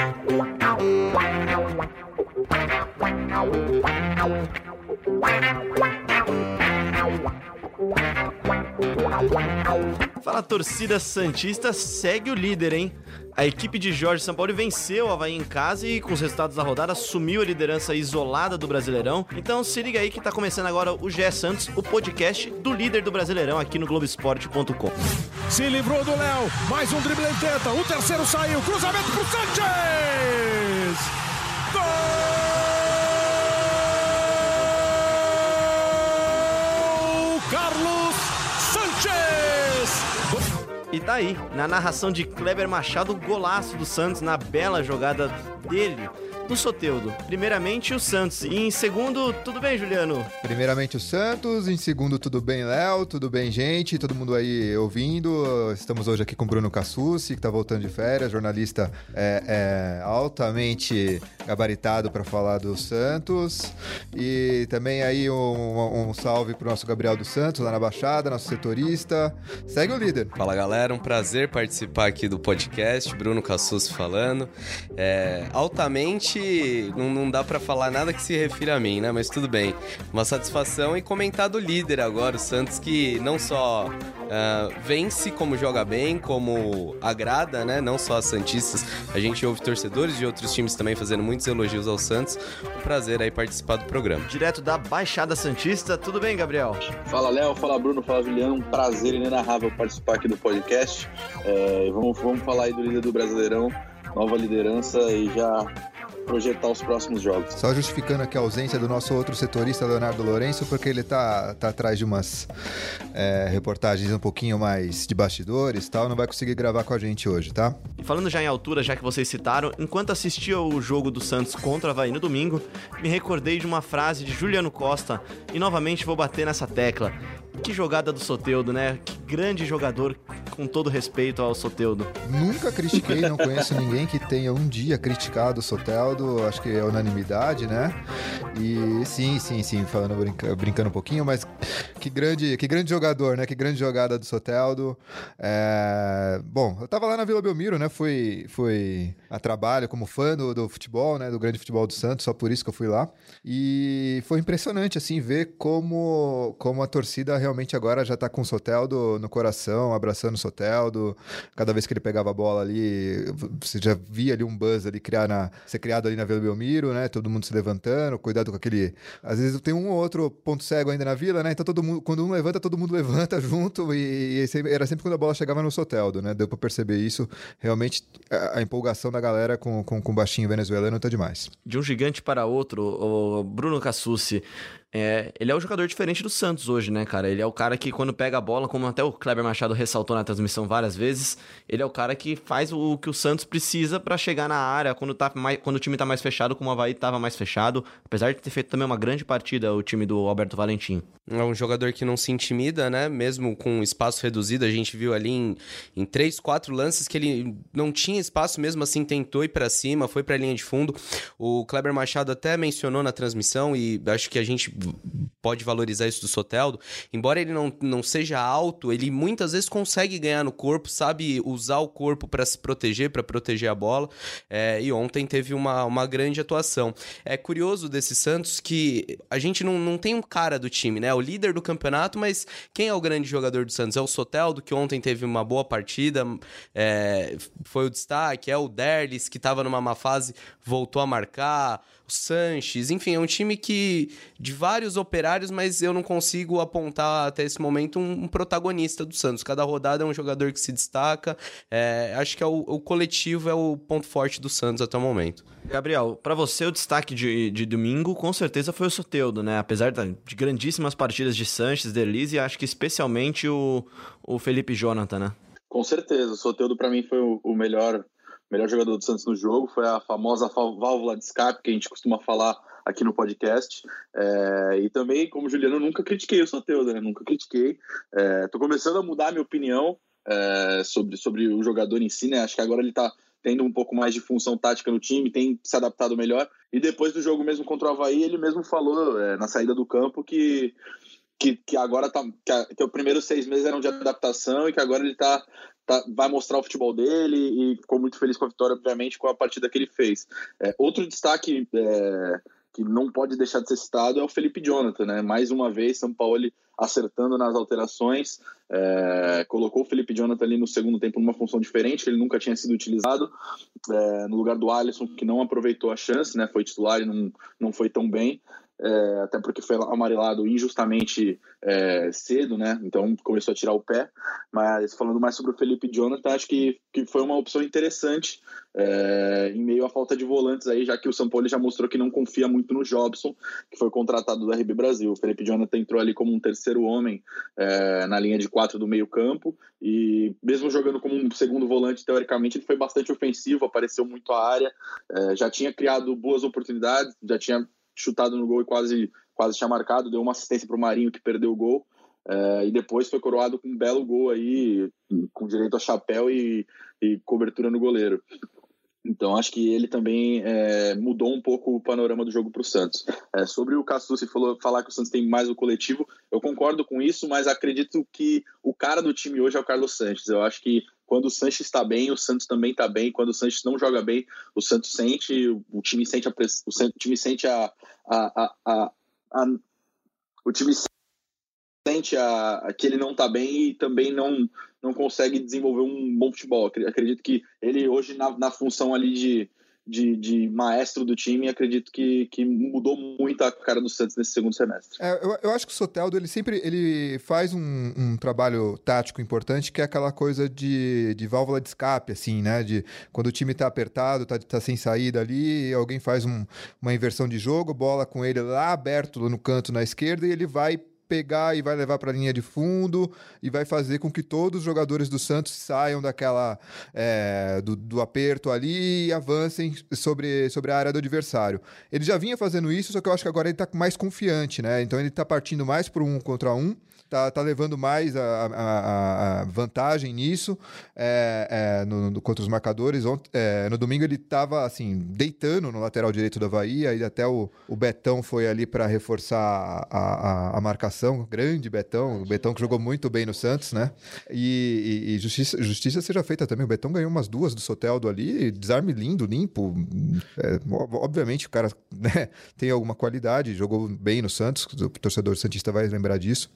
Wow. Fala torcida Santista, segue o líder, hein? A equipe de Jorge Sampaoli venceu o Havaí em casa e, com os resultados da rodada, assumiu a liderança isolada do Brasileirão. Então se liga aí que tá começando agora o GE Santos, o podcast do líder do Brasileirão aqui no Globoesporte.com. Se livrou do Léo, mais um drible em teta, o terceiro saiu, cruzamento pro Sanches! Gol! Carlos E tá aí, na narração de Kleber Machado, o golaço do Santos na bela jogada dele do Soteudo. Primeiramente o Santos e em segundo, tudo bem, Juliano? Primeiramente o Santos, em segundo tudo bem, Léo, tudo bem, gente, todo mundo aí ouvindo. Estamos hoje aqui com o Bruno Cassucci, que tá voltando de férias, jornalista é, é, altamente gabaritado para falar do Santos. E também aí um, um salve pro nosso Gabriel dos Santos, lá na Baixada, nosso setorista. Segue o líder. Fala galera, um prazer participar aqui do podcast, Bruno Cassucci falando. É, altamente não, não dá para falar nada que se refira a mim, né? Mas tudo bem. Uma satisfação e comentar do líder agora, o Santos que não só uh, vence como joga bem, como agrada, né? Não só a Santistas. A gente ouve torcedores de outros times também fazendo muitos elogios ao Santos. Um prazer aí participar do programa. Direto da Baixada Santista, tudo bem, Gabriel? Fala, Léo. Fala, Bruno. Fala, Juliano. Um prazer inenarrável participar aqui do podcast. É, vamos, vamos falar aí do líder do Brasileirão, nova liderança e já projetar os próximos jogos. Só justificando aqui a ausência do nosso outro setorista, Leonardo Lourenço, porque ele tá, tá atrás de umas é, reportagens um pouquinho mais de bastidores e tal, não vai conseguir gravar com a gente hoje, tá? E falando já em altura, já que vocês citaram, enquanto assistia o jogo do Santos contra o Havaí no domingo, me recordei de uma frase de Juliano Costa e novamente vou bater nessa tecla. Que jogada do Soteudo, né? Que grande jogador, com todo respeito ao Soteudo. Nunca critiquei, não conheço ninguém que tenha um dia criticado o Soteldo, acho que é unanimidade, né? E sim, sim, sim, falando brinca, brincando um pouquinho, mas que grande, que grande jogador, né? Que grande jogada do Soteldo. É... Bom, eu tava lá na Vila Belmiro, né? Fui, fui a trabalho como fã do, do futebol, né? Do grande futebol do Santos, só por isso que eu fui lá. E foi impressionante, assim, ver como, como a torcida realmente agora já tá com o Soteldo no coração, abraçando o Soteldo. Cada vez que ele pegava a bola ali, você já via ali um buzz ali criar na, ser criado ali na Vila Belmiro, né? Todo mundo se levantando, cuidado com aquele. Às vezes tem um ou outro ponto cego ainda na vila, né? Então todo mundo, quando um levanta, todo mundo levanta junto. E, e era sempre quando a bola chegava no Soteldo, né? Deu pra perceber isso. Realmente a, a empolgação da galera com, com, com o baixinho venezuelano tá demais. De um gigante para outro, o Bruno Cassucci é, ele é o jogador diferente do Santos hoje, né, cara? Ele é o cara que, quando pega a bola, como até o Kleber Machado ressaltou na transmissão várias vezes, ele é o cara que faz o que o Santos precisa para chegar na área quando, tá mais, quando o time tá mais fechado, como o Havaí tava mais fechado. Apesar de ter feito também uma grande partida o time do Alberto Valentim. É um jogador que não se intimida, né? Mesmo com espaço reduzido, a gente viu ali em, em três, quatro lances que ele não tinha espaço, mesmo assim tentou ir para cima, foi para a linha de fundo. O Kleber Machado até mencionou na transmissão e acho que a gente pode valorizar isso do Soteldo. Embora ele não, não seja alto, ele muitas vezes consegue ganhar no corpo, sabe usar o corpo para se proteger, para proteger a bola. É, e ontem teve uma, uma grande atuação. É curioso desse Santos que a gente não, não tem um cara do time, né? O líder do campeonato, mas quem é o grande jogador do Santos? É o Soteldo, que ontem teve uma boa partida, é, foi o destaque. É o Derlis, que estava numa má fase, voltou a marcar. O Sanches, enfim, é um time que de vários operários, mas eu não consigo apontar até esse momento um, um protagonista do Santos. Cada rodada é um jogador que se destaca. É, acho que é o, o, coletivo é o ponto forte do Santos até o momento. Gabriel, para você o destaque de, de domingo com certeza foi o Soteudo, né? Apesar de grandíssimas partidas de Sanches, Derlise, acho que especialmente o, o Felipe Jonathan, né? Com certeza, o Soteudo para mim foi o, o melhor melhor jogador do Santos no jogo, foi a famosa válvula de escape que a gente costuma falar aqui no podcast. É, e também, como Juliano, eu nunca critiquei o Soteudo, né? Nunca critiquei. Estou é, começando a mudar a minha opinião é, sobre, sobre o jogador em si, né? Acho que agora ele está tendo um pouco mais de função tática no time, tem se adaptado melhor. E depois do jogo mesmo contra o Havaí, ele mesmo falou é, na saída do campo que que, que agora tá. Que, que os primeiros seis meses eram de adaptação e que agora ele tá, tá, vai mostrar o futebol dele e ficou muito feliz com a vitória, obviamente, com a partida que ele fez. É, outro destaque é, que não pode deixar de ser citado é o Felipe Jonathan, né? Mais uma vez, São Paulo acertando nas alterações, é, colocou o Felipe Jonathan ali no segundo tempo numa função diferente, ele nunca tinha sido utilizado, é, no lugar do Alisson, que não aproveitou a chance, né? Foi titular e não, não foi tão bem é, até porque foi amarelado injustamente é, cedo, né? Então começou a tirar o pé. Mas falando mais sobre o Felipe Jonathan, acho que, que foi uma opção interessante é, em meio à falta de volantes aí, já que o São Paulo já mostrou que não confia muito no Jobson, que foi contratado do RB Brasil. O Felipe Jonathan entrou ali como um terceiro homem é, na linha de quatro do meio-campo e mesmo jogando como um segundo volante, teoricamente, ele foi bastante ofensivo, apareceu muito à área, é, já tinha criado boas oportunidades, já tinha chutado no gol e quase, quase tinha marcado, deu uma assistência para o Marinho que perdeu o gol. É, e depois foi coroado com um belo gol aí, com direito a chapéu e, e cobertura no goleiro. Então acho que ele também é, mudou um pouco o panorama do jogo para o Santos. É, sobre o Cassucci falou falar que o Santos tem mais o coletivo, eu concordo com isso, mas acredito que o cara do time hoje é o Carlos Sanches. Eu acho que quando o Sanches está bem, o Santos também está bem. Quando o Sanches não joga bem, o Santos sente, o time sente a, o time sente a, a, a, a, o time sente a, que ele não está bem e também não, não consegue desenvolver um bom futebol. Acredito que ele hoje na, na função ali de de, de maestro do time, acredito que, que mudou muito a cara do Santos nesse segundo semestre. É, eu, eu, acho que o Soteldo, ele sempre ele faz um, um, trabalho tático importante, que é aquela coisa de, de válvula de escape, assim, né? De quando o time tá apertado, tá, tá sem saída ali, alguém faz um, uma inversão de jogo, bola com ele lá aberto no canto na esquerda e ele vai pegar e vai levar para a linha de fundo e vai fazer com que todos os jogadores do Santos saiam daquela é, do, do, aperto ali e avancem sobre, sobre a área do adversário. Ele já vinha fazendo isso, só que eu acho que agora ele está mais confiante, né? Então ele está partindo mais por um contra um tá, tá levando mais a, a, a vantagem nisso é, é, no, no, contra os marcadores. Ont, é, no domingo ele estava assim, deitando no lateral direito da Bahia e até o, o Betão foi ali para reforçar a, a, marcação. Grande Betão, o Betão que jogou muito bem no Santos, né? E, e, e justiça, justiça seja feita também. O Betão ganhou umas duas do Soteldo ali, desarme lindo, limpo. É, obviamente o cara né, tem alguma qualidade, jogou bem no Santos, o torcedor Santista vai lembrar disso.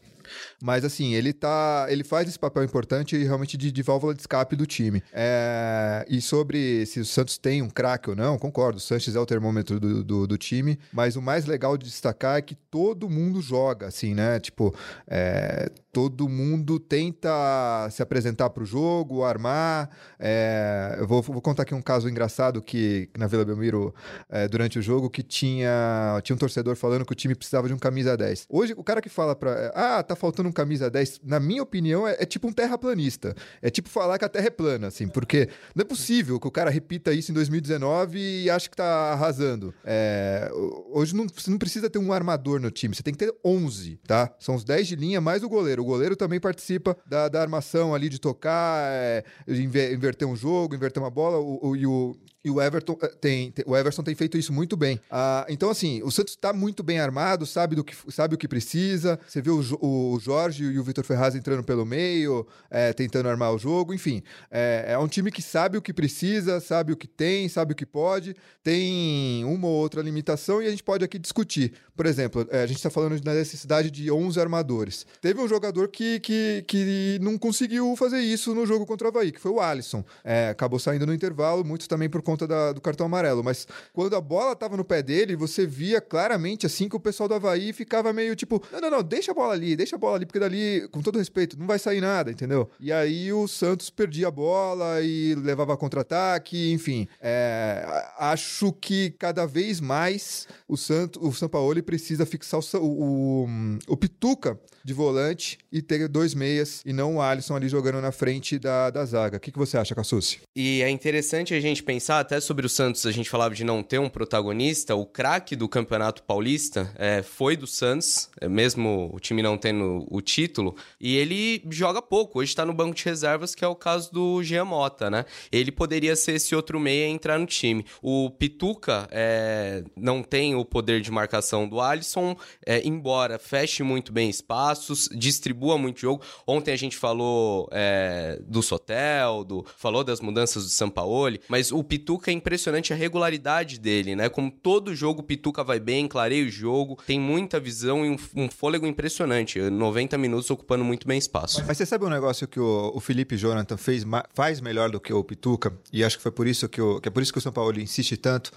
Mas assim, ele tá. Ele faz esse papel importante realmente de, de válvula de escape do time. É, e sobre se o Santos tem um craque ou não, concordo. O Sanches é o termômetro do, do, do, time. Mas o mais legal de destacar é que todo mundo joga, assim, né? Tipo, é, todo mundo tenta se apresentar para o jogo, armar. É, eu vou, vou, contar aqui um caso engraçado que na Vila Belmiro, é, durante o jogo, que tinha, tinha um torcedor falando que o time precisava de um camisa 10. Hoje, o cara que fala para. Ah, tá faltando um camisa 10, na minha opinião, é, é, tipo um terraplanista. É tipo falar que a terra é plana, assim, porque não é possível que o cara repita isso em 2019 e ache que tá arrasando. É, hoje não, você não precisa ter um armador no time, você tem que ter 11, tá? São os 10 de linha mais o goleiro. O goleiro também participa da, da armação ali de tocar, é, inverter um jogo, inverter uma bola. O, o, e o, e o Everton eh, tem, tem, o Everton tem feito isso muito bem. Ah, então, assim, o Santos está muito bem armado, sabe, do que, sabe o que precisa. Você vê o, o Jorge e o Vitor Ferraz entrando pelo meio, é, tentando armar o jogo. Enfim, é, é, um time que sabe o que precisa, sabe o que tem, sabe o que pode. Tem uma ou outra limitação e a gente pode aqui discutir. Por exemplo, é, a gente está falando da necessidade de 11 armadores. Teve um jogador que, que, que não conseguiu fazer isso no jogo contra o Havaí, que foi o Alisson. acabou saindo no intervalo, muito também por conta conta da, do cartão amarelo, mas quando a bola tava no pé dele, você via claramente assim que o pessoal do Havaí ficava meio tipo: não, não, não, deixa a bola ali, deixa a bola ali, porque dali, com todo respeito, não vai sair nada, entendeu? E aí o Santos perdia a bola e levava contra-ataque, enfim. É, acho que cada vez mais o Santos, o Sampaoli precisa fixar o, o, o Pituca de volante e ter dois meias e não o Alisson ali jogando na frente da, da zaga. O que, que você acha, Cassucci? E é interessante a gente pensar até sobre o Santos, a gente falava de não ter um protagonista. O craque do Campeonato Paulista é, foi do Santos, é, mesmo o time não tendo o título, e ele joga pouco. Hoje está no banco de reservas, que é o caso do Jean Mota, né? Ele poderia ser esse outro meia entrar no time. O Pituca é, não tem o poder de marcação do Alisson, é, embora feche muito bem espaço espaços, distribua muito jogo. Ontem a gente falou é, do Soteldo, falou das mudanças do Sampaoli, mas o Pituca é impressionante a regularidade dele, né? Como todo jogo Pituca vai bem, clareia o jogo, tem muita visão e um, um fôlego impressionante. 90 minutos ocupando muito bem espaço. Mas você sabe um negócio que o, o Felipe Jonathan fez, faz melhor do que o Pituca? E acho que foi por isso que, o, que é por isso que o São Paulo insiste tanto.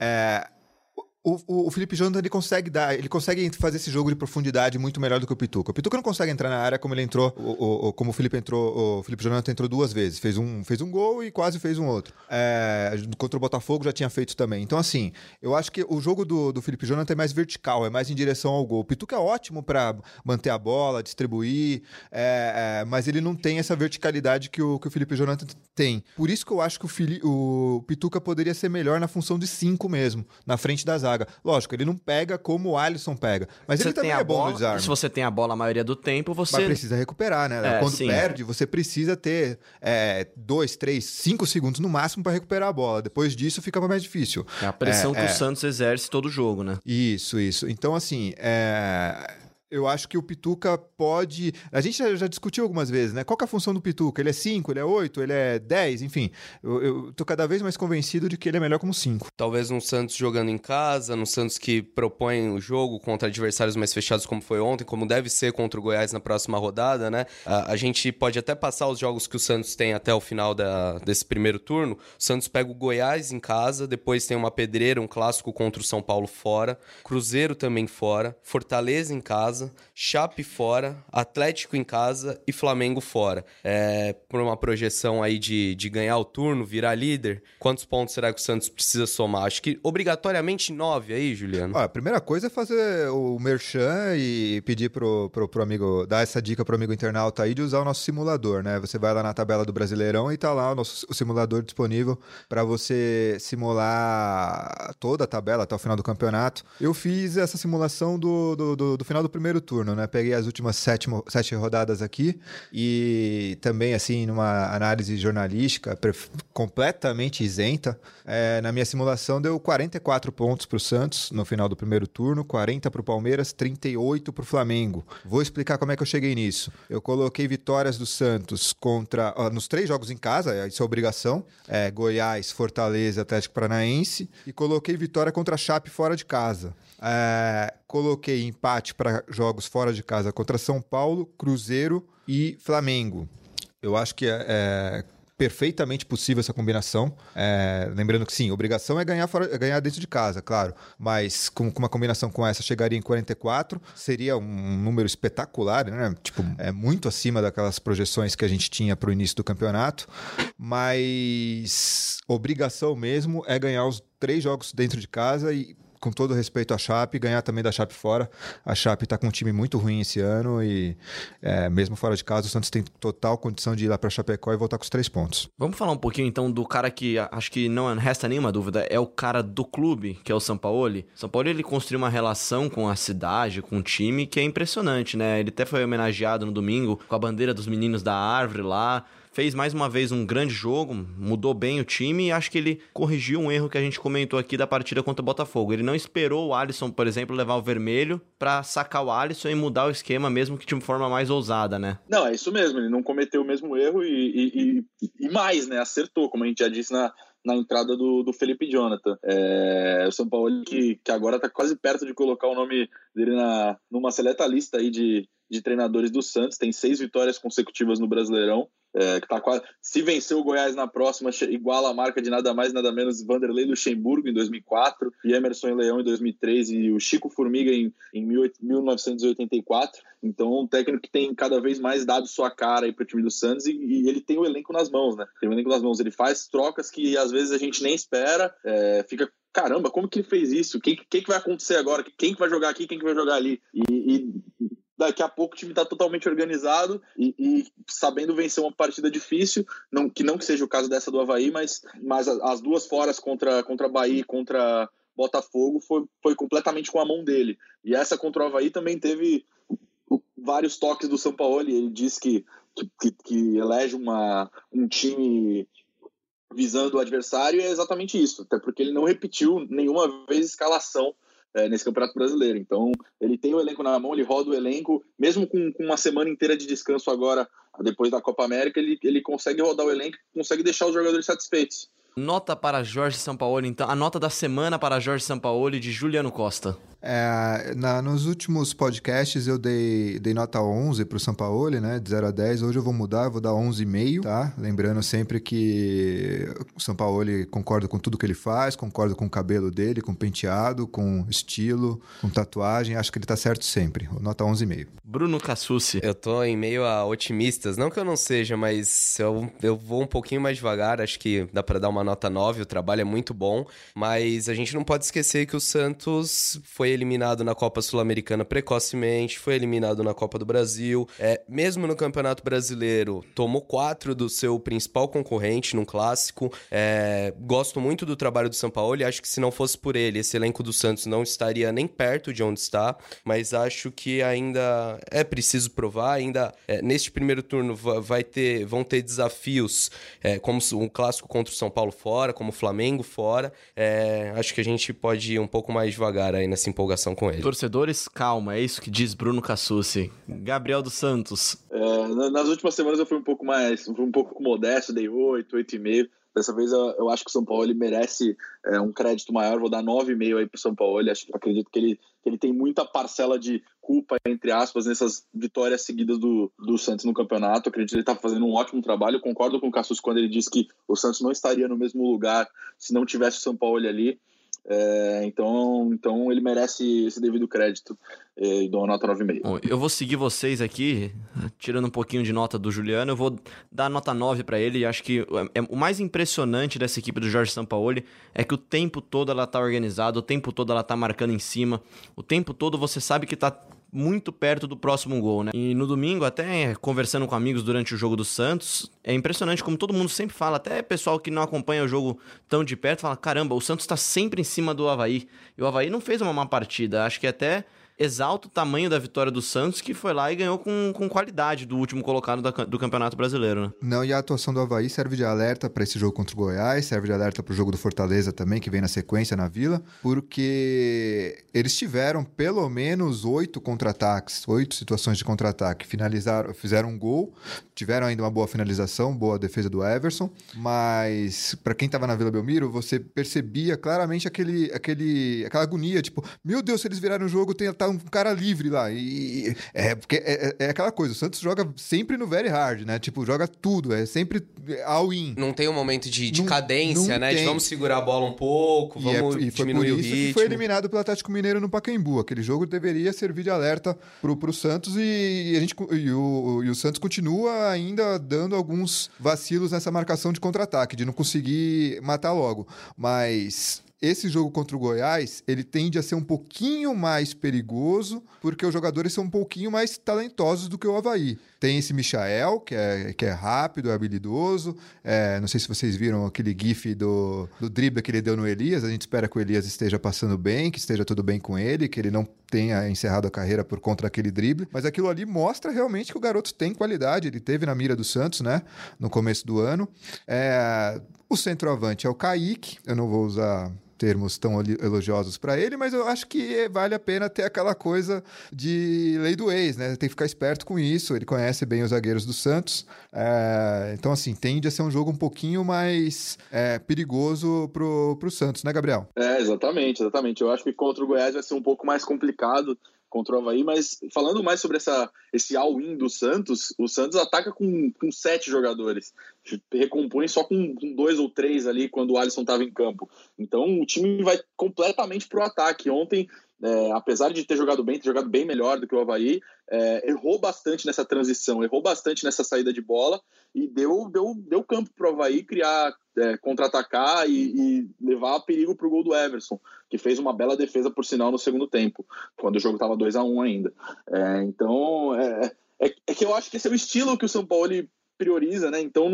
É, o, o, Felipe Jonathan ele consegue dar, ele consegue fazer esse jogo de profundidade muito melhor do que o Pituca. O Pituca não consegue entrar na área como ele entrou, o, o, como o Felipe entrou, o Felipe Jonathan entrou duas vezes, fez um, fez um gol e quase fez um outro. É, contra o Botafogo já tinha feito também. Então assim, eu acho que o jogo do, do Felipe Jonathan é mais vertical, é mais em direção ao gol. O Pituca é ótimo para manter a bola, distribuir, é, é, mas ele não tem essa verticalidade que o, que o Felipe Jonathan tem. Por isso que eu acho que o, Fili, o Pituca poderia ser melhor na função de cinco mesmo, na frente da zaga zaga. Lógico, ele não pega como o Alisson pega. Mas você ele também é bom bola, no desarme. Se você tem a bola a maioria do tempo, você. Mas precisa recuperar, né? É, Quando sim. perde, você precisa ter é, dois, três, cinco segundos no máximo para recuperar a bola. Depois disso, fica mais difícil. É a pressão É, que é. o Santos exerce todo jogo, né? Isso, isso. Então, assim, é, eu acho que o Pituca pode. A gente já, já discutiu algumas vezes, né? Qual é a função do Pituca? Ele é 5, ele é 8, ele é 10, enfim. Eu, eu tô cada vez mais convencido de que ele é melhor como 5. Talvez um Santos jogando em casa, no Santos que propõe o jogo contra adversários mais fechados, como foi ontem, como deve ser contra o Goiás na próxima rodada, né? A, a gente pode até passar os jogos que o Santos tem até o final da, desse primeiro turno. O Santos pega o Goiás em casa, depois tem uma pedreira, um clássico contra o São Paulo fora, Cruzeiro também fora, Fortaleza em casa, Chape fora, Atlético em casa e Flamengo fora. É, por uma projeção aí de, de ganhar o turno, virar líder, quantos pontos será que o Santos precisa somar? Acho que obrigatoriamente nove aí, Juliano. Ó, a primeira coisa é fazer o merchan e pedir pro, pro, pro amigo, dar essa dica pro amigo internauta aí de usar o nosso simulador, né? Você vai lá na tabela do Brasileirão e tá lá o nosso o simulador disponível para você simular toda a tabela até o final do campeonato. Eu fiz essa simulação do, do, do, do final do primeiro turno, né? Peguei as últimas sete, sete rodadas aqui e também, assim, numa análise jornalística completamente isenta, é, na minha simulação deu 44 pontos para o Santos no final do primeiro turno, 40 para o Palmeiras, 38 para o Flamengo. Vou explicar como é que eu cheguei nisso. Eu coloquei vitórias do Santos contra ó, nos três jogos em casa, isso é obrigação, é, Goiás, Fortaleza, Atlético Paranaense, e coloquei vitória contra a Chape fora de casa. É, coloquei empate para jogos fora de casa contra São Paulo, Cruzeiro e Flamengo. Eu acho que é, é perfeitamente possível essa combinação. É, lembrando que sim, obrigação é ganhar, fora, é ganhar dentro de casa, claro. Mas com, com uma combinação com essa, chegaria em 44. Seria um número espetacular, né? Tipo, é muito acima daquelas projeções que a gente tinha para o início do campeonato. Mas obrigação mesmo é ganhar os três jogos dentro de casa e com todo respeito à Chape, ganhar também da Chape fora. A Chape está com um time muito ruim esse ano e, é, mesmo fora de casa, o Santos tem total condição de ir lá para Chapecó e voltar com os três pontos. Vamos falar um pouquinho então do cara que acho que não resta nenhuma dúvida, é o cara do clube, que é o Sampaoli. O Sampaoli ele construiu uma relação com a cidade, com o time, que é impressionante, né? Ele até foi homenageado no domingo com a bandeira dos meninos da árvore lá. Fez mais uma vez um grande jogo, mudou bem o time e acho que ele corrigiu um erro que a gente comentou aqui da partida contra o Botafogo. Ele não esperou o Alisson, por exemplo, levar o vermelho pra sacar o Alisson e mudar o esquema, mesmo que de forma mais ousada, né? Não, é isso mesmo, ele não cometeu o mesmo erro e, e- e- e mais, né? Acertou, como a gente já disse na, na entrada do, do Felipe Jonathan. É, o São Paulo que, que agora está quase perto de colocar o nome dele na, numa seleta lista aí de, de treinadores do Santos, tem seis vitórias consecutivas no Brasileirão. É, que tá quase, se vencer o Goiás na próxima, iguala a marca de nada mais nada menos Vanderlei Luxemburgo em 2004 e Emerson e Leão em 2003 e o Chico Formiga em, em 18- 1984. Então, um técnico que tem cada vez mais dado sua cara aí pro time do Santos e, e ele tem o elenco nas mãos, né? Tem o elenco nas mãos. Ele faz trocas que às vezes a gente nem espera, é, fica. Caramba, como que ele fez isso? O que, que, que vai acontecer agora? Quem que vai jogar aqui? Quem que vai jogar ali? E, e daqui a pouco o time está totalmente organizado e, e sabendo vencer uma partida difícil, não, que não que seja o caso dessa do Havaí, mas, mas as duas foras contra, contra Bahia e contra Botafogo foi, foi completamente com a mão dele. E essa contra o Havaí também teve vários toques do São Paulo. Ele disse que, que, que, elege uma, um time visando o adversário e é exatamente isso, até porque ele não repetiu nenhuma vez escalação é, nesse Campeonato Brasileiro. Então, ele tem o elenco na mão, ele roda o elenco, mesmo com, com uma semana inteira de descanso agora, depois da Copa América, ele, ele consegue rodar o elenco, consegue deixar os jogadores satisfeitos. Nota para Jorge Sampaoli, então, a nota da semana para Jorge Sampaoli de Juliano Costa. É, na, nos últimos podcasts eu dei, dei nota 11 para o Sampaoli, né? De 0 a 10. Hoje eu vou mudar, eu vou dar 11,5, tá? Lembrando sempre que o Sampaoli concorda com tudo que ele faz, concorda com o cabelo dele, com o penteado, com estilo, com tatuagem. Acho que ele tá certo sempre. Nota 11,5. Bruno Cassucci. Eu tô em meio a otimistas. Não que eu não seja, mas eu, eu vou um pouquinho mais devagar. Acho que dá para dar uma nota 9. O trabalho é muito bom. Mas a gente não pode esquecer que o Santos foi eliminado na Copa Sul-Americana precocemente, foi eliminado na Copa do Brasil. É, mesmo no Campeonato Brasileiro, tomou quatro do seu principal concorrente num clássico. É, gosto muito do trabalho do São Paulo e acho que se não fosse por ele, esse elenco do Santos não estaria nem perto de onde está. Mas acho que ainda é preciso provar. Ainda é, neste primeiro turno vai ter, vão ter desafios é, como um clássico contra o São Paulo fora, como o Flamengo fora. É, acho que a gente pode ir um pouco mais devagar aí nessa empolgação empolgação com ele. Torcedores, calma, é isso que diz Bruno Cassucci. Gabriel dos Santos. É, nas últimas semanas eu fui um pouco mais, um pouco modesto, dei 8, 8,5. Dessa vez eu, eu, acho que o São Paulo ele merece é, um crédito maior, vou dar 9,5 aí pro São Paulo. Acho, acredito que ele, que ele tem muita parcela de culpa, entre aspas, nessas vitórias seguidas do, do Santos no campeonato. Acredito que ele está fazendo um ótimo trabalho. Concordo com o Cassus quando ele diz que o Santos não estaria no mesmo lugar se não tivesse o São Paulo ali. É, então, então ele merece esse devido crédito é, e dou uma nota 9,5. Eu vou seguir vocês aqui, tirando um pouquinho de nota do Juliano, eu vou dar nota 9 para ele. Acho que é, o mais impressionante dessa equipe do Jorge Sampaoli é que o tempo todo ela tá organizada, o tempo todo ela tá marcando em cima, o tempo todo você sabe que tá muito perto do próximo gol, né? E no domingo, até conversando com amigos durante o jogo do Santos, é impressionante como todo mundo sempre fala, até pessoal que não acompanha o jogo tão de perto, fala: caramba, o Santos tá sempre em cima do Havaí. E o Havaí não fez uma má partida, acho que até exalta o tamanho da vitória do Santos, que foi lá e ganhou com, com qualidade do último colocado da, do Campeonato Brasileiro. Né? Não, e a atuação do Havaí serve de alerta para esse jogo contra o Goiás, serve de alerta para o jogo do Fortaleza também, que vem na sequência na Vila, porque eles tiveram pelo menos oito contra-ataques, oito situações de contra-ataque, finalizaram, fizeram um gol, tiveram ainda uma boa finalização, boa defesa do Everson, mas para quem estava na Vila Belmiro, você percebia claramente aquele, aquele, aquela agonia, tipo, meu Deus, se eles viraram o jogo, tem, tá um cara livre lá. E é porque é, é, é, aquela coisa, o Santos joga sempre no very hard, né? Tipo, joga tudo, é sempre all-in. Não tem um momento de, de não, cadência, não né? Tem. De vamos segurar a bola um pouco, vamos e, é, e diminuir o ritmo. Foi eliminado pelo Atlético Mineiro no Pacaembu. Aquele jogo deveria servir de alerta pro, pro Santos e, a gente, e, o, e o Santos continua ainda dando alguns vacilos nessa marcação de contra-ataque, de não conseguir matar logo. Mas esse jogo contra o Goiás, ele tende a ser um pouquinho mais perigoso, porque os jogadores são um pouquinho mais talentosos do que o Havaí. Tem esse Michael, que é, que é rápido, é habilidoso. É, não sei se vocês viram aquele gif do, do drible que ele deu no Elias. A gente espera que o Elias esteja passando bem, que esteja tudo bem com ele, que ele não tenha encerrado a carreira por conta daquele drible. Mas aquilo ali mostra realmente que o garoto tem qualidade. Ele teve na mira do Santos, né? No começo do ano. É, o centroavante é o Kaique. Eu não vou usar termos tão elogiosos para ele, mas eu acho que vale a pena ter aquela coisa de lei do ex, né? Tem que ficar esperto com isso. Ele conhece bem os zagueiros do Santos. É, então, assim, tende a ser um jogo um pouquinho mais é, perigoso pro, pro Santos, né, Gabriel? É, exatamente, exatamente. Eu acho que contra o Goiás vai ser um pouco mais complicado contra o Havaí, mas falando mais sobre essa, esse all-in do Santos, o Santos ataca com, com sete jogadores, recompõe só com, com dois ou três ali quando o Alisson estava em campo. Então o time vai completamente para o ataque. Ontem é, apesar de ter jogado bem, ter jogado bem melhor do que o Havaí, é, errou bastante nessa transição, errou bastante nessa saída de bola e deu, deu, deu campo para o Havaí criar, é, contra-atacar e, e, levar perigo para o gol do Everson, que fez uma bela defesa, por sinal, no segundo tempo, quando o jogo estava 2 a 1 um ainda. É, então, é, é, é, que eu acho que esse é o estilo que o São Paulo prioriza, né? Então,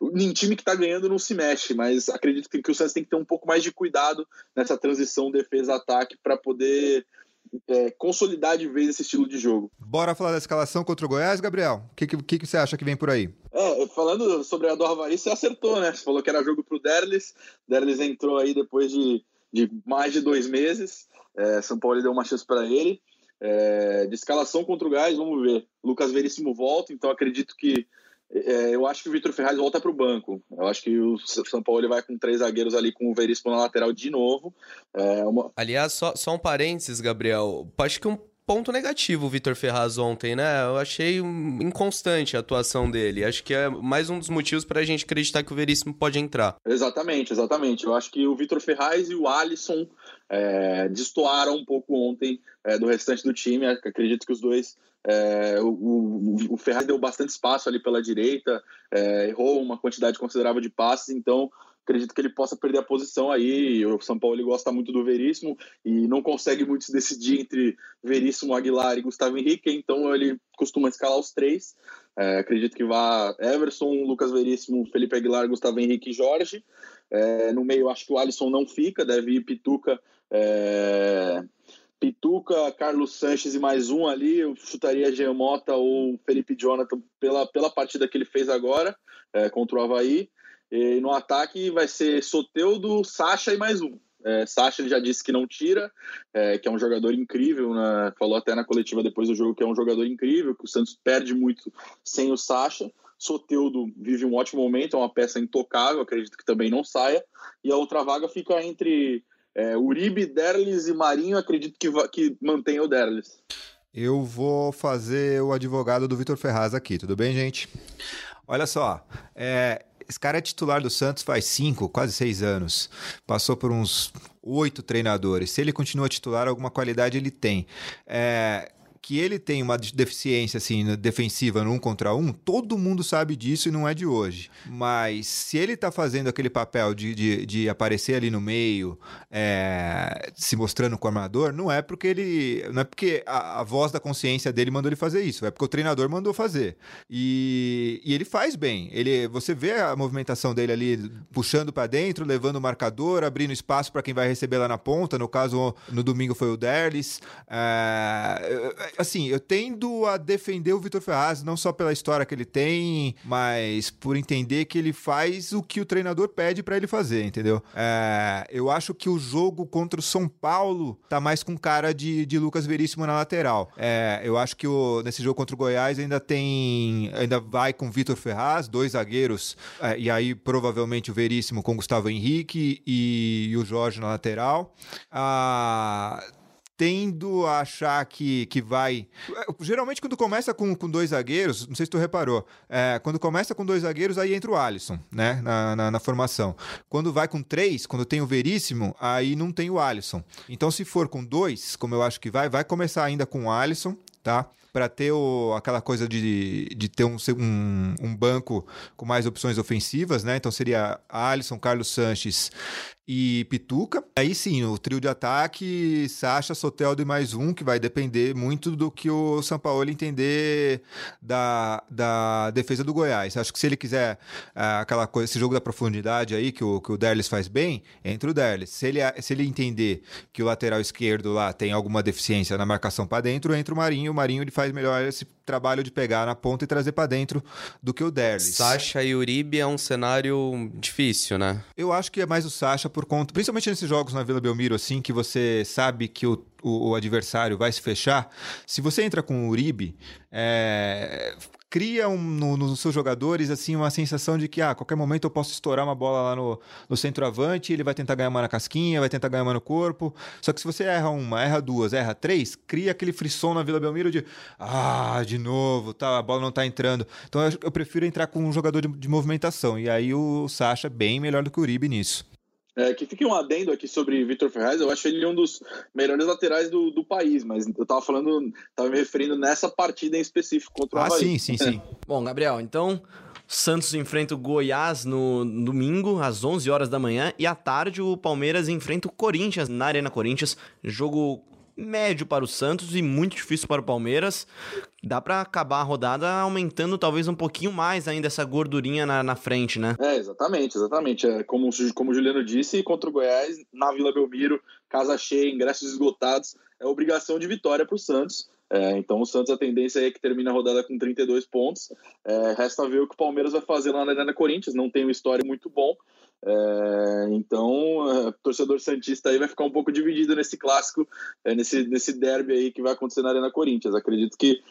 nem time que está ganhando não se mexe, mas acredito que, o Santos tem que ter um pouco mais de cuidado nessa transição defesa-ataque para poder é, consolidar de vez esse estilo de jogo. Bora falar da escalação contra o Goiás, Gabriel? O que, que, que, você acha que vem por aí? É, falando sobre a do Havaí, você acertou, né? Você falou que era jogo pro Derlis. Derlis entrou aí depois de, de mais de dois meses. É, São Paulo deu uma chance para ele. É, de escalação contra o Gás, vamos ver. Lucas Veríssimo volta, então acredito que. É, eu acho que o Vitor Ferraz volta para o banco. Eu acho que o São Paulo ele vai com três zagueiros ali com o Veríssimo na lateral de novo. É uma... Aliás, só, só um parênteses, Gabriel. Acho que um ponto negativo o Vitor Ferraz ontem, né? Eu achei inconstante a atuação dele. Acho que é mais um dos motivos para a gente acreditar que o Veríssimo pode entrar. Exatamente, exatamente. Eu acho que o Vitor Ferraz e o Alisson é, destoaram um pouco ontem é, do restante do time. Acredito que os dois. É, o, o, Ferraz deu bastante espaço ali pela direita, é, errou uma quantidade considerável de passes, então acredito que ele possa perder a posição aí. O São Paulo ele gosta muito do Veríssimo e não consegue muito se decidir entre Veríssimo, Aguilar e Gustavo Henrique, então ele costuma escalar os três. É, acredito que vá Everson, Lucas Veríssimo, Felipe Aguilar, Gustavo Henrique e Jorge. É, no meio, acho que o Alisson não fica, deve ir Pituca. É... Pituca, Carlos Sanches e mais um ali, eu chutaria Jean Mota ou Felipe Jonathan pela, pela partida que ele fez agora é, contra o Havaí. E no ataque vai ser Soteudo, Sacha e mais um. É, Sacha já disse que não tira, é, que é um jogador incrível, né? falou até na coletiva depois do jogo que é um jogador incrível, que o Santos perde muito sem o Sacha. Soteudo vive um ótimo momento, é uma peça intocável, acredito que também não saia. E a outra vaga fica entre é, Uribe, Derlis e Marinho, acredito que, que mantenha o Derlis. Eu vou fazer o advogado do Vitor Ferraz aqui, tudo bem, gente? Olha só, é, esse cara é titular do Santos faz cinco, quase seis anos. Passou por uns oito treinadores. Se ele continua titular, alguma qualidade ele tem. É, que ele tem uma deficiência assim defensiva no um contra um, todo mundo sabe disso e não é de hoje. Mas se ele está fazendo aquele papel de, de, de, aparecer ali no meio, é, se mostrando com o armador, não é porque ele. Não é porque a, a, voz da consciência dele mandou ele fazer isso, é porque o treinador mandou fazer. E, e ele faz bem. Ele, você vê a movimentação dele ali puxando para dentro, levando o marcador, abrindo espaço para quem vai receber lá na ponta. No caso, no domingo foi o Derlis. É, assim, eu tendo a defender o Vitor Ferraz, não só pela história que ele tem, mas por entender que ele faz o que o treinador pede para ele fazer, entendeu? É, eu acho que o jogo contra o São Paulo tá mais com cara de, de Lucas Veríssimo na lateral. É, eu acho que o, nesse jogo contra o Goiás ainda tem. Ainda vai com Vitor Ferraz, dois zagueiros, é, e aí provavelmente o Veríssimo com Gustavo Henrique e, e o Jorge na lateral. Ah tendo a achar que, que vai. Geralmente, quando começa com, com dois zagueiros, não sei se tu reparou, é, quando começa com dois zagueiros, aí entra o Alisson, né? Na, na, na, formação. Quando vai com três, quando tem o Veríssimo, aí não tem o Alisson. Então, se for com dois, como eu acho que vai, vai começar ainda com o Alisson, tá? para ter o, aquela coisa de, de ter um, um, um, banco com mais opções ofensivas, né? Então seria Alisson, Carlos Sanches e Pituca. Aí sim, o trio de ataque, Sacha, Soteldo e mais um, que vai depender muito do que o São Paulo entender da, da defesa do Goiás. Acho que se ele quiser uh, aquela coisa, esse jogo da profundidade aí, que o, que o Derlis faz bem, entra o Derlis. Se ele, se ele entender que o lateral esquerdo lá tem alguma deficiência na marcação para dentro, entra o Marinho. O Marinho ele faz melhor esse trabalho de pegar na ponta e trazer para dentro do que o Derlis. Sacha e Uribe é um cenário difícil, né? Eu acho que é mais o Sacha por conta, principalmente nesses jogos na Vila Belmiro, assim, que você sabe que o, o, o adversário vai se fechar. Se você entra com o Uribe, é, cria um, no, nos seus jogadores assim uma sensação de que ah, a qualquer momento eu posso estourar uma bola lá no, no centroavante, ele vai tentar ganhar uma na casquinha, vai tentar ganhar uma no corpo. Só que se você erra uma, erra duas, erra três, cria aquele frisson na Vila Belmiro de ah, de novo, tá, a bola não tá entrando. Então eu, eu prefiro entrar com um jogador de, de movimentação. E aí o Sacha é bem melhor do que o Uribe nisso. É, que fique um adendo aqui sobre Vitor Ferraz, eu acho ele um dos melhores laterais do, do país, mas eu tava falando, tava me referindo nessa partida em específico contra o ah, sim, sim, sim. Bom, Gabriel, então Santos enfrenta o Goiás no domingo, às 11 horas da manhã, e à tarde o Palmeiras enfrenta o Corinthians na Arena Corinthians. Jogo médio para o Santos e muito difícil para o Palmeiras. Dá para acabar a rodada aumentando talvez um pouquinho mais ainda essa gordurinha na, na frente, né? É, exatamente, exatamente. É, como, como o Juliano disse, contra o Goiás, na Vila Belmiro, casa cheia, ingressos esgotados, é obrigação de vitória para o Santos. É, então o Santos a tendência é que termine a rodada com 32 pontos. É, resta ver o que o Palmeiras vai fazer lá na Arena Corinthians. Não tem um histórico muito bom, É, então, o torcedor Santista aí vai ficar um pouco dividido nesse clássico, é, nesse, nesse derby aí que vai acontecer na Arena Corinthians. Acredito que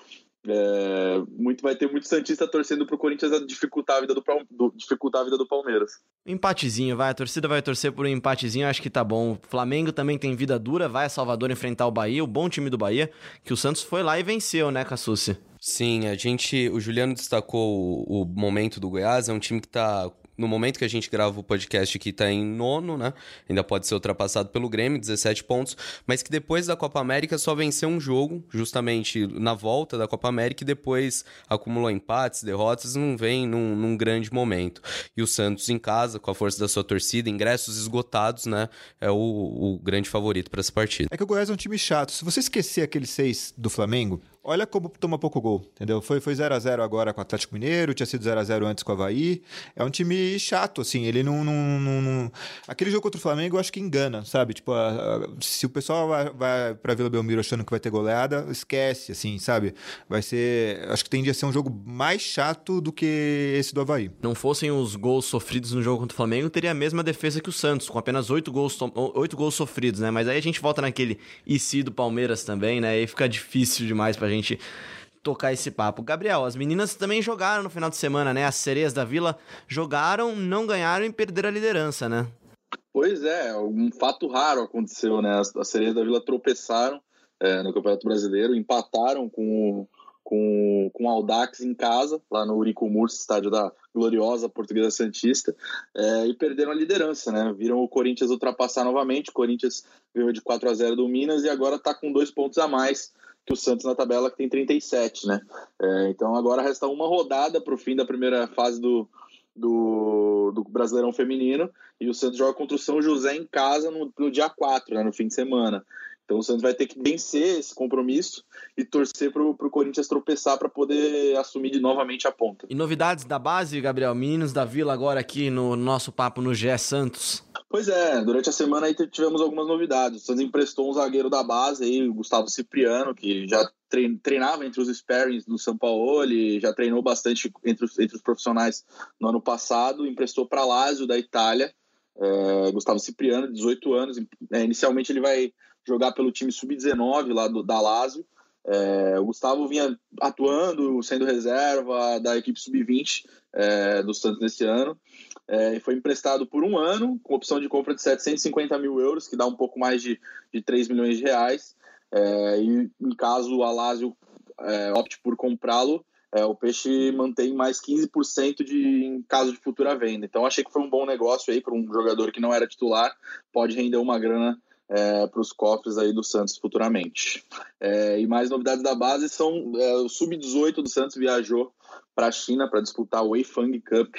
é, muito vai ter muito Santista torcendo pro Corinthians a dificultar a vida do, do, dificultar a vida do Palmeiras. Empatezinho, vai. A torcida vai torcer por um empatezinho, acho que tá bom. O Flamengo também tem vida dura, vai a Salvador enfrentar o Bahia, o bom time do Bahia, que o Santos foi lá e venceu, né, Cassucci? Sim, a gente. O Juliano destacou o, o momento do Goiás, é um time que tá no momento que a gente grava o podcast aqui, tá em nono, né? Ainda pode ser ultrapassado pelo Grêmio, 17 pontos, mas que depois da Copa América só venceu um jogo, justamente na volta da Copa América, e depois acumulou empates, derrotas, não vem num, num grande momento. E o Santos em casa, com a força da sua torcida, ingressos esgotados, né? É o, o grande favorito para essa partida. É que o Goiás é um time chato. Se você esquecer aquele seis do Flamengo, Olha como toma pouco gol, entendeu? Foi 0x0 agora com o Atlético Mineiro, tinha sido 0x0 antes com o Havaí. É um time chato, assim. Ele não, não, não, não, Aquele jogo contra o Flamengo eu acho que engana, sabe? Tipo, a, a, se o pessoal vai, vai pra Vila Belmiro achando que vai ter goleada, esquece, assim, sabe? Vai ser. Acho que tende a ser um jogo mais chato do que esse do Havaí. Não fossem os gols sofridos no jogo contra o Flamengo, teria a mesma defesa que o Santos, com apenas 8 gols, 8 gols sofridos, né? Mas aí a gente volta naquele IC do Palmeiras também, né? E fica difícil demais pra gente gente tocar esse papo. Gabriel, as meninas também jogaram no final de semana, né? As sereias da Vila jogaram, não ganharam e perderam a liderança, né? Pois é, um fato raro aconteceu, né? As, as sereias da Vila tropeçaram é, no Campeonato Brasileiro, empataram com, com, com o Aldax em casa, lá no Urico estádio da gloriosa Portuguesa Santista, é, e perderam a liderança, né? Viram o Corinthians ultrapassar novamente, o Corinthians ganhou de 4 a 0 do Minas e agora está com dois pontos a mais que o Santos na tabela que tem 37, né? É, então agora resta uma rodada para o fim da primeira fase do, do, do, Brasileirão Feminino e o Santos joga contra o São José em casa no, no dia 4, né, no fim de semana. Então o Santos vai ter que vencer esse compromisso e torcer para o Corinthians tropeçar para poder assumir de novamente a ponta. E novidades da base, Gabriel? Meninos da Vila agora aqui no nosso papo no GE Santos. Pois é, durante a semana aí tivemos algumas novidades. O Santos emprestou um zagueiro da base aí, o Gustavo Cipriano, que já treinava entre os sparings do São Paulo, ele já treinou bastante entre os, entre os profissionais no ano passado, emprestou para Lazio da Itália. É, Gustavo Cipriano, 18 anos. É, inicialmente ele vai jogar pelo time sub-19 lá do, da Lazio. É, o Gustavo vinha atuando, sendo reserva da equipe sub-20 é, do Santos nesse ano. É, foi emprestado por um ano, com opção de compra de 750 mil euros, que dá um pouco mais de, de 3 milhões de reais. É, e em caso o Alásio é, opte por comprá-lo, é, o Peixe mantém mais 15% de, em caso de futura venda. Então achei que foi um bom negócio aí para um jogador que não era titular, pode render uma grana é, para os cofres aí do Santos futuramente. É, e mais novidades da base são é, o sub-18 do Santos viajou para a China para disputar o Weifang Cup.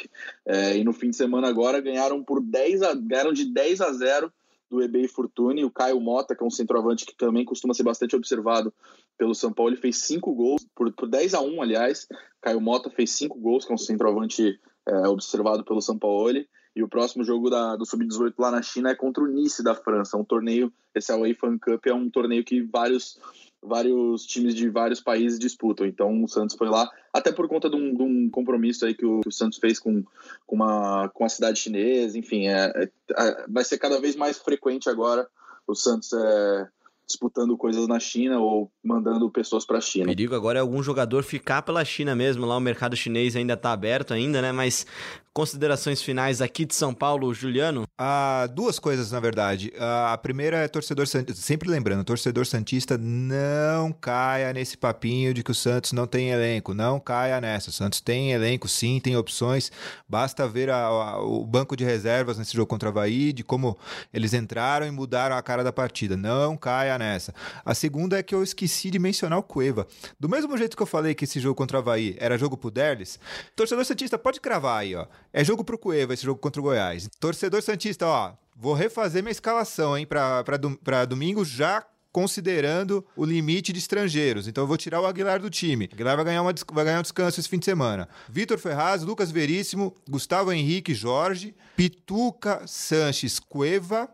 É, e no fim de semana agora ganharam por 10 a, ganharam de 10 a 0 do eBay Fortune, o Caio Mota, que é um centroavante que também costuma ser bastante observado pelo São Paulo, ele fez 5 gols, por, por 10 a 1 aliás, Caio Mota fez 5 gols, que é um centroavante é, observado pelo São Paulo, e o próximo jogo da, do Sub-18 lá na China é contra o Nice da França. Um torneio, esse Away Fan Cup é um torneio que vários, vários times de vários países disputam. Então o Santos foi lá, até por conta de um, de um compromisso aí que o, que o, Santos fez com, com, uma, com a cidade chinesa. Enfim, é, é, é, vai ser cada vez mais frequente agora o Santos é, disputando coisas na China ou mandando pessoas para a China. Perigo agora é algum jogador ficar pela China mesmo, lá o mercado chinês ainda está aberto ainda, né? Mas considerações finais aqui de São Paulo, Juliano? Ah, duas coisas, na verdade. Ah, a primeira é torcedor santista. Sempre lembrando, torcedor santista não caia nesse papinho de que o Santos não tem elenco. Não caia nessa. O Santos tem elenco, sim, tem opções. Basta ver a, a, o banco de reservas nesse jogo contra o Havaí, de como eles entraram e mudaram a cara da partida. Não caia nessa. A segunda é que eu esqueci de mencionar o Cueva. Do mesmo jeito que eu falei que esse jogo contra o Havaí era jogo pro Derlis, torcedor santista pode cravar aí, ó. É jogo pro Cueva esse jogo contra o Goiás. Torcedor Santista, ó, vou refazer minha escalação, hein, pra, pra, pra domingo já considerando o limite de estrangeiros. Então eu vou tirar o Aguilar do time. O Aguilar vai ganhar, uma, vai ganhar um descanso esse fim de semana. Vitor Ferraz, Lucas Veríssimo, Gustavo Henrique, Jorge, Pituca, Sanches, Cueva.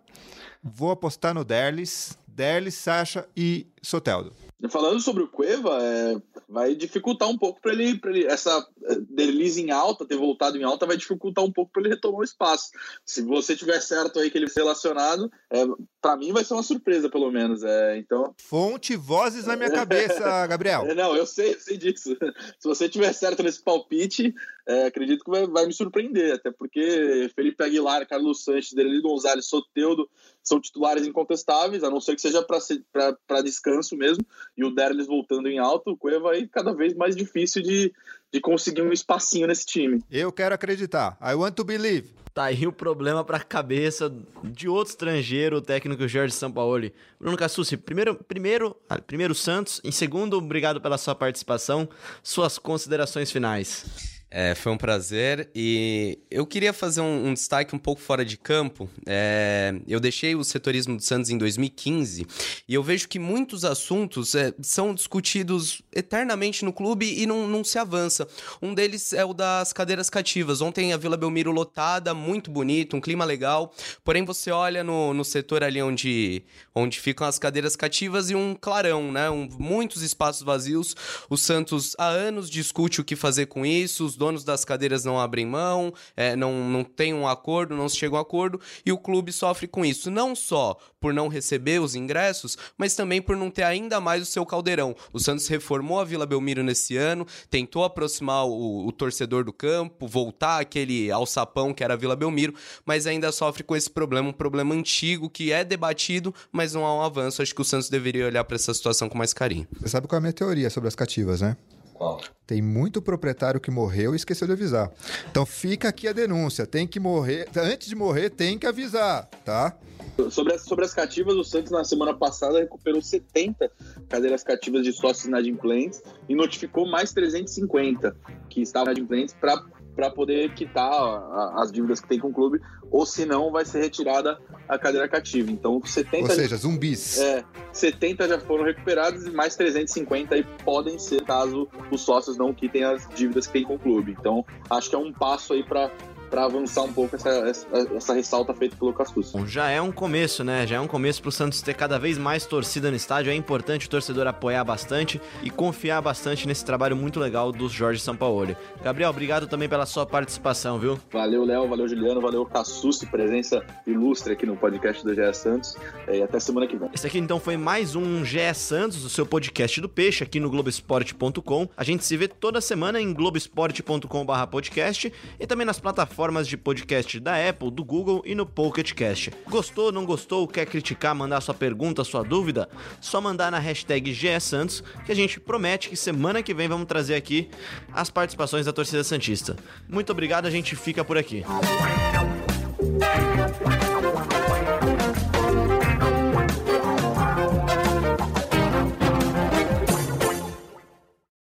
Vou apostar no Derlis, Derlis, Sacha e Soteldo. Falando sobre o Cueva, é, vai dificultar um pouco para ele, pra ele. Essa deslize em alta, ter voltado em alta, vai dificultar um pouco para ele retomar o espaço. Se você tiver certo aí que ele foi relacionado, é, para mim vai ser uma surpresa, pelo menos. É, então... Fonte, vozes na minha cabeça, Gabriel. É, não, eu sei, eu sei disso. Se você tiver certo nesse palpite, é, acredito que vai, vai, me surpreender, até porque Felipe Aguilar, Carlos Sanches, Dereli Gonzalez, Soteudo são titulares incontestáveis, a não ser que seja para descanso mesmo, e o Derlis voltando em alto, o Cueva aí cada vez mais difícil de, de conseguir um espacinho nesse time. Eu quero acreditar. I want to believe. Tá aí o problema para a cabeça de outro estrangeiro, o técnico Jorge Sampaoli. Bruno Cassucci, primeiro, primeiro, ah, primeiro Santos, em segundo, obrigado pela sua participação. Suas considerações finais. É, foi um prazer e eu queria fazer um, um destaque um pouco fora de campo. É, eu deixei o setorismo do Santos em 2015 e eu vejo que muitos assuntos é, são discutidos eternamente no clube e não, não, se avança. Um deles é o das cadeiras cativas. Ontem a Vila Belmiro lotada, muito bonito, um clima legal. Porém, você olha no, no setor ali onde, onde ficam as cadeiras cativas e um clarão, né? Um, muitos espaços vazios. O Santos há anos discute o que fazer com isso. Os donos das cadeiras não abrem mão, é, não, não tem um acordo, não se chega a um acordo, e o clube sofre com isso. Não só por não receber os ingressos, mas também por não ter ainda mais o seu caldeirão. O Santos reformou a Vila Belmiro nesse ano, tentou aproximar o, o torcedor do campo, voltar aquele alçapão que era a Vila Belmiro, mas ainda sofre com esse problema, um problema antigo que é debatido, mas não há um avanço. Acho que o Santos deveria olhar para essa situação com mais carinho. Você sabe qual é a minha teoria sobre as cativas, né? Qual? Tem muito proprietário que morreu e esqueceu de avisar. Então fica aqui a denúncia. Tem que morrer. Antes de morrer, tem que avisar, tá? Sobre as, sobre as cativas, o Santos na semana passada recuperou 70 cadeiras cativas de sócios inadimplentes e notificou mais 350 que estavam inadimplentes para para poder quitar as dívidas que tem com o clube, ou se não, vai ser retirada a cadeira cativa. Então, 70. Ou seja, zumbis. É, 70 já foram recuperados e mais 350 aí podem ser caso os sócios não quitem as dívidas que tem com o clube. Então, acho que é um passo aí para para avançar um pouco essa, essa, essa ressalta feita pelo Castus. Bom, já é um começo, né? Já é um começo para o Santos ter cada vez mais torcida no estádio. É importante o torcedor apoiar bastante e confiar bastante nesse trabalho muito legal dos Jorge Sampaoli. Gabriel, obrigado também pela sua participação, viu? Valeu, Léo, valeu, Juliano, valeu, Cassus, presença ilustre aqui no podcast do GE Santos. É, e até semana que vem. Esse aqui então foi mais um GE Santos, o seu podcast do Peixe, aqui no Globoesporte.com. A gente se vê toda semana em globoesporte.com/podcast e também nas plataformas plataformas de podcast da Apple, do Google e no Pocket Cast. Gostou, não gostou, quer criticar, mandar sua pergunta, sua dúvida? Só mandar na hashtag GSantos que a gente promete que semana que vem vamos trazer aqui as participações da torcida Santista. Muito obrigado, a gente fica por aqui.